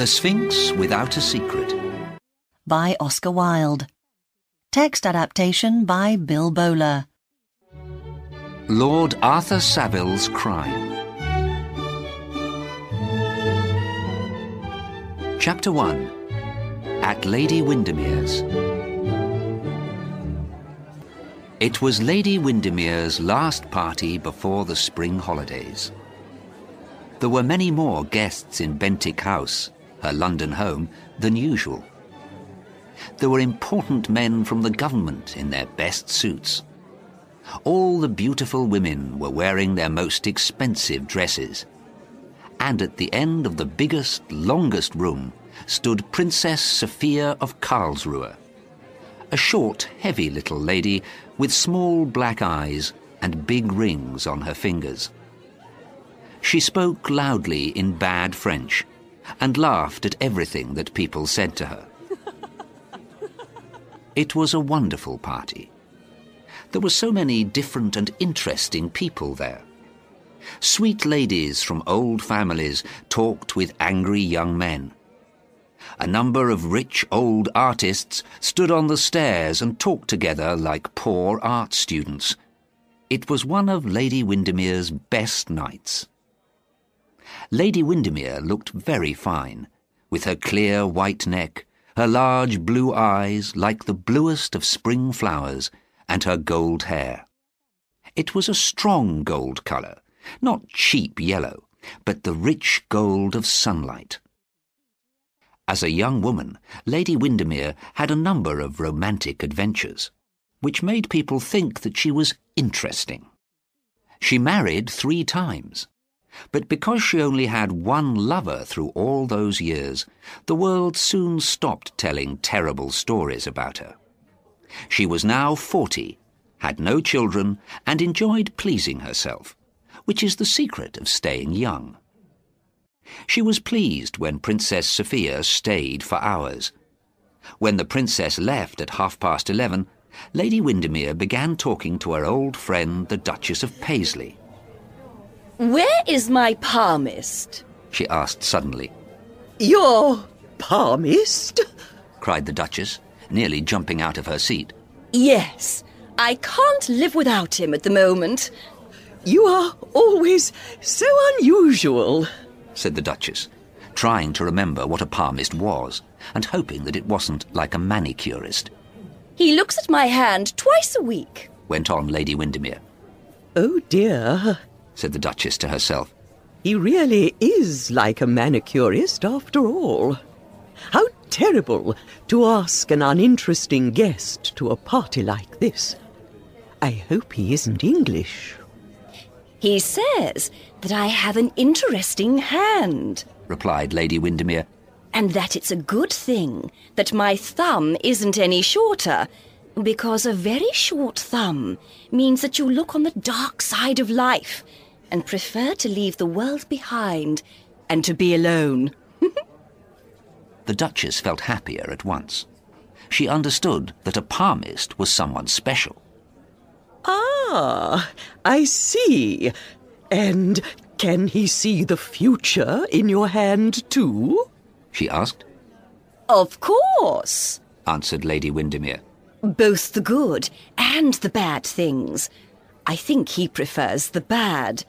The Sphinx Without a Secret. by Oscar Wilde. Text adaptation by Bill Bowler. Lord Arthur Savile's Crime. Chapter 1 At Lady Windermere's. It was Lady Windermere's last party before the spring holidays. There were many more guests in Bentinck House, her London home, than usual. There were important men from the government in their best suits. All the beautiful women were wearing their most expensive dresses. And at the end of the biggest, longest room stood Princess Sophia of Karlsruhe, a short, heavy little lady with small black eyes and big rings on her fingers. She spoke loudly in bad French and laughed at everything that people said to her. It was a wonderful party. There were so many different and interesting people there. Sweet ladies from old families talked with angry young men. A number of rich old artists stood on the stairs and talked together like poor art students. It was one of Lady Windermere's best nights. Lady Windermere looked very fine, with her clear white neck, her large blue eyes like the bluest of spring flowers, and her gold hair. It was a strong gold colour, not cheap yellow, but the rich gold of sunlight. As a young woman, Lady Windermere had a number of romantic adventures, which made people think that she was interesting. She married three times, but because she only had one lover through all those years, the world soon stopped telling terrible stories about her. She was now forty, had no children, and enjoyed pleasing herself, which is the secret of staying young. She was pleased when Princess Sophia stayed for hours. When the princess left at half past eleven, Lady Windermere began talking to her old friend, the Duchess of Paisley. Where is my palmist? She asked suddenly, Your palmist? cried the Duchess, nearly jumping out of her seat. Yes, I can't live without him at the moment. You are always so unusual. said the Duchess, trying to remember what a palmist was, and hoping that it wasn't like a manicurist, He looks at my hand twice a week. went on Lady Windermere, Oh dear, said the Duchess to herself. he really is like a manicurist after all. How terrible to ask an uninteresting guest to a party like this. I hope he isn't English. He says that I have an interesting hand, replied Lady Windermere. and that it's a good thing that my thumb isn't any shorter, because a very short thumb means that you look on the dark side of life and prefer to leave the world behind and to be alone. The Duchess felt happier at once. She understood that a palmist was someone special. Ah, I see. And can he see the future in your hand too? She asked, Of course. answered Lady Windermere. Both the good and the bad things. I think he prefers the bad.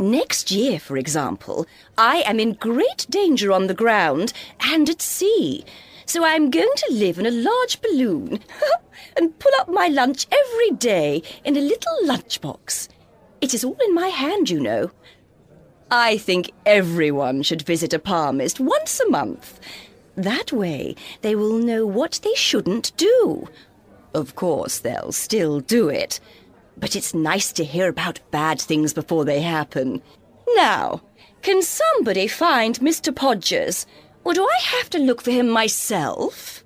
Next year, for example, I am in great danger on the ground and at sea. So I'm going to live in a large balloon and pull up my lunch every day in a little lunchbox. It is all in my hand, you know. I think everyone should visit a palmist once a month. That way, they will know what they shouldn't do. Of course, they'll still do it. But it's nice to hear about bad things before they happen. Now, can somebody find Mr. Podgers? Or do I have to look for him myself?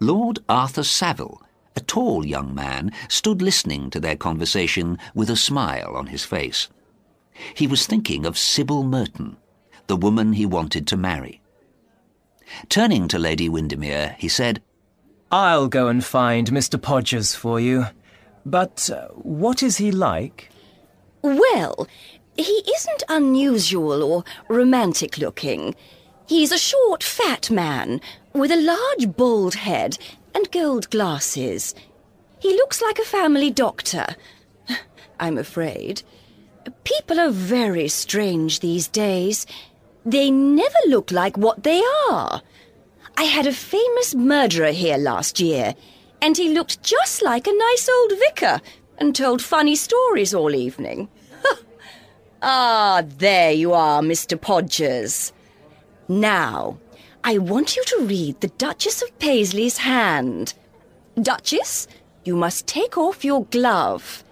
Lord Arthur Savile, a tall young man, stood listening to their conversation with a smile on his face. He was thinking of Sybil Merton, the woman he wanted to marry. Turning to Lady Windermere, he said, I'll go and find Mr. Podgers for you. But uh, what is he like? Well, he isn't unusual or romantic looking. He's a short, fat man with a large, bald head and gold glasses. He looks like a family doctor. I'm afraid. People are very strange these days. They never look like what they are. I had a famous murderer here last year, and he looked just like a nice old vicar and told funny stories all evening. ah, there you are, Mr. Podgers. Now, I want you to read the Duchess of Paisley's hand. Duchess, you must take off your glove.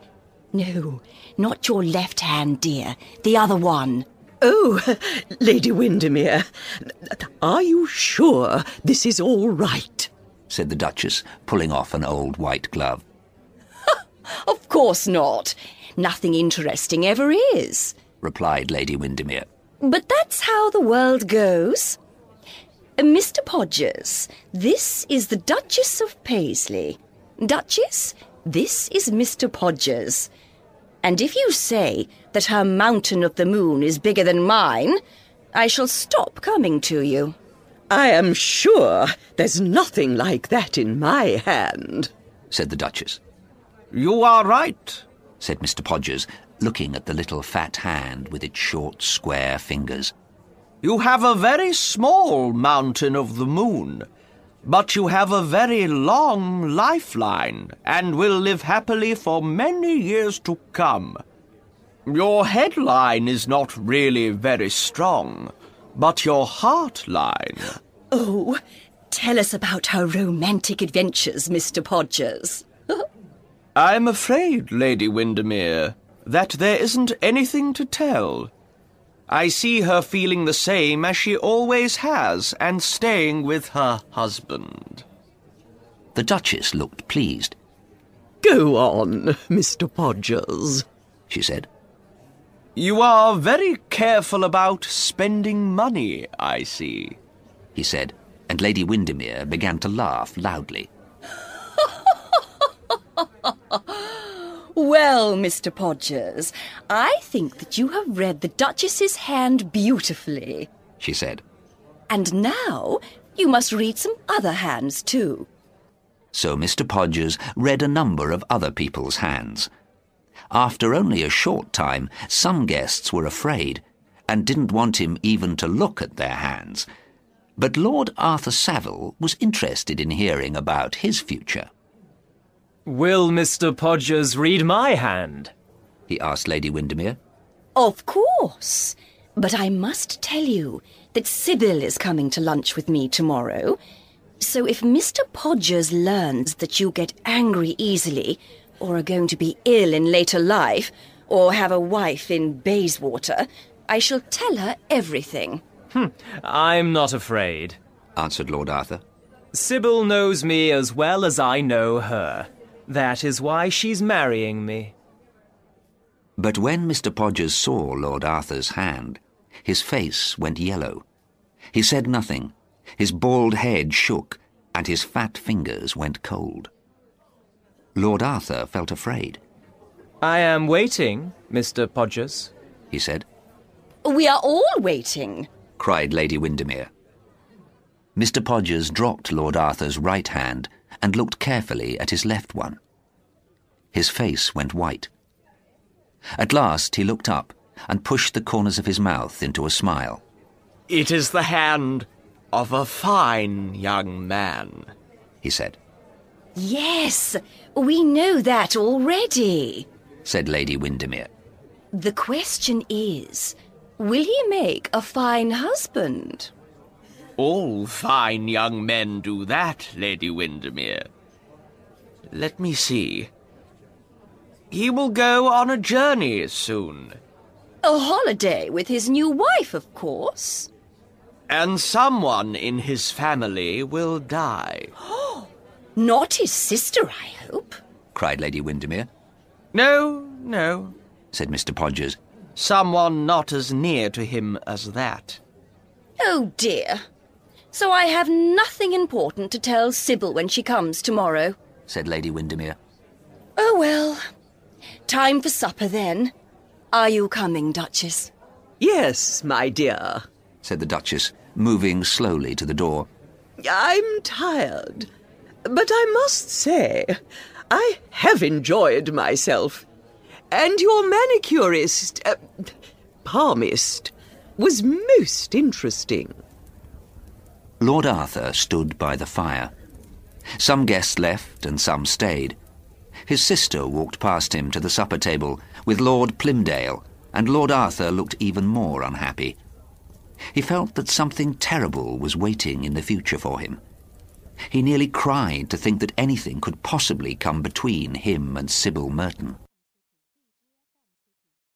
No, not your left hand, dear. The other one. Oh, Lady Windermere, are you sure this is all right? Said the Duchess, pulling off an old white glove. Of course not. Nothing interesting ever is. replied Lady Windermere. But that's how the world goes. Uh, Mr. Podgers, this is the Duchess of Paisley. Duchess, this is Mr. Podgers. And if you say that her mountain of the moon is bigger than mine, I shall stop coming to you. I am sure there's nothing like that in my hand. said the Duchess. You are right. said Mr. Podgers, looking at the little fat hand with its short, square fingers. You have a very small mountain of the moon, but you have a very long lifeline and will live happily for many years to come. Your headline is not really very strong, but your heart line. Oh, tell us about her romantic adventures, Mr. Podgers. I'm afraid, Lady Windermere, that there isn't anything to tell. I see her feeling the same as she always has and staying with her husband. The Duchess looked pleased. Go on, Mr. Podgers. She said, You are very careful about spending money, I see. he said, and Lady Windermere began to laugh loudly. Well, Mr. Podgers, I think that you have read the Duchess's hand beautifully. She said. And now you must read some other hands too. So Mr. Podgers read a number of other people's hands. After only a short time, some guests were afraid and didn't want him even to look at their hands. But Lord Arthur Savile was interested in hearing about his future. Will Mr. Podgers read my hand? He asked Lady Windermere. Of course. But I must tell you that Sybil is coming to lunch with me tomorrow. So if Mr. Podgers learns that you get angry easily, or are going to be ill in later life, or have a wife in Bayswater, I shall tell her everything. Hmm, I'm not afraid. answered Lord Arthur. Sybil knows me as well as I know her. That is why she's marrying me. But when Mr. Podgers saw Lord Arthur's hand, his face went yellow. He said nothing. His bald head shook, and his fat fingers went cold. Lord Arthur felt afraid. I am waiting, Mr. Podgers. He said, We are all waiting. cried Lady Windermere. Mr. Podgers dropped Lord Arthur's right hand and looked carefully at his left one. His face went white. At last he looked up and pushed the corners of his mouth into a smile. It is the hand of a fine young man. He said, Yes, we know that already. said Lady Windermere. The question is, will he make a fine husband? All fine young men do that, Lady Windermere. Let me see. He will go on a journey soon, A holiday with his new wife, of course. and someone in his family will die. Not his sister, I hope. cried Lady Windermere. No, no, said Mr. Podgers. someone not as near to him as that. Oh dear. So I have nothing important to tell Sybil when she comes tomorrow. said Lady Windermere. Oh well. Time for supper then. Are you coming, Duchess? Yes, my dear. said the Duchess, moving slowly to the door. I'm tired, but I must say, I have enjoyed myself. And your manicurist, uh, palmist, was most interesting. Lord Arthur stood by the fire. Some guests left and some stayed. His sister walked past him to the supper table with Lord Plymdale, and Lord Arthur looked even more unhappy. He felt that something terrible was waiting in the future for him. He nearly cried to think that anything could possibly come between him and Sybil Merton.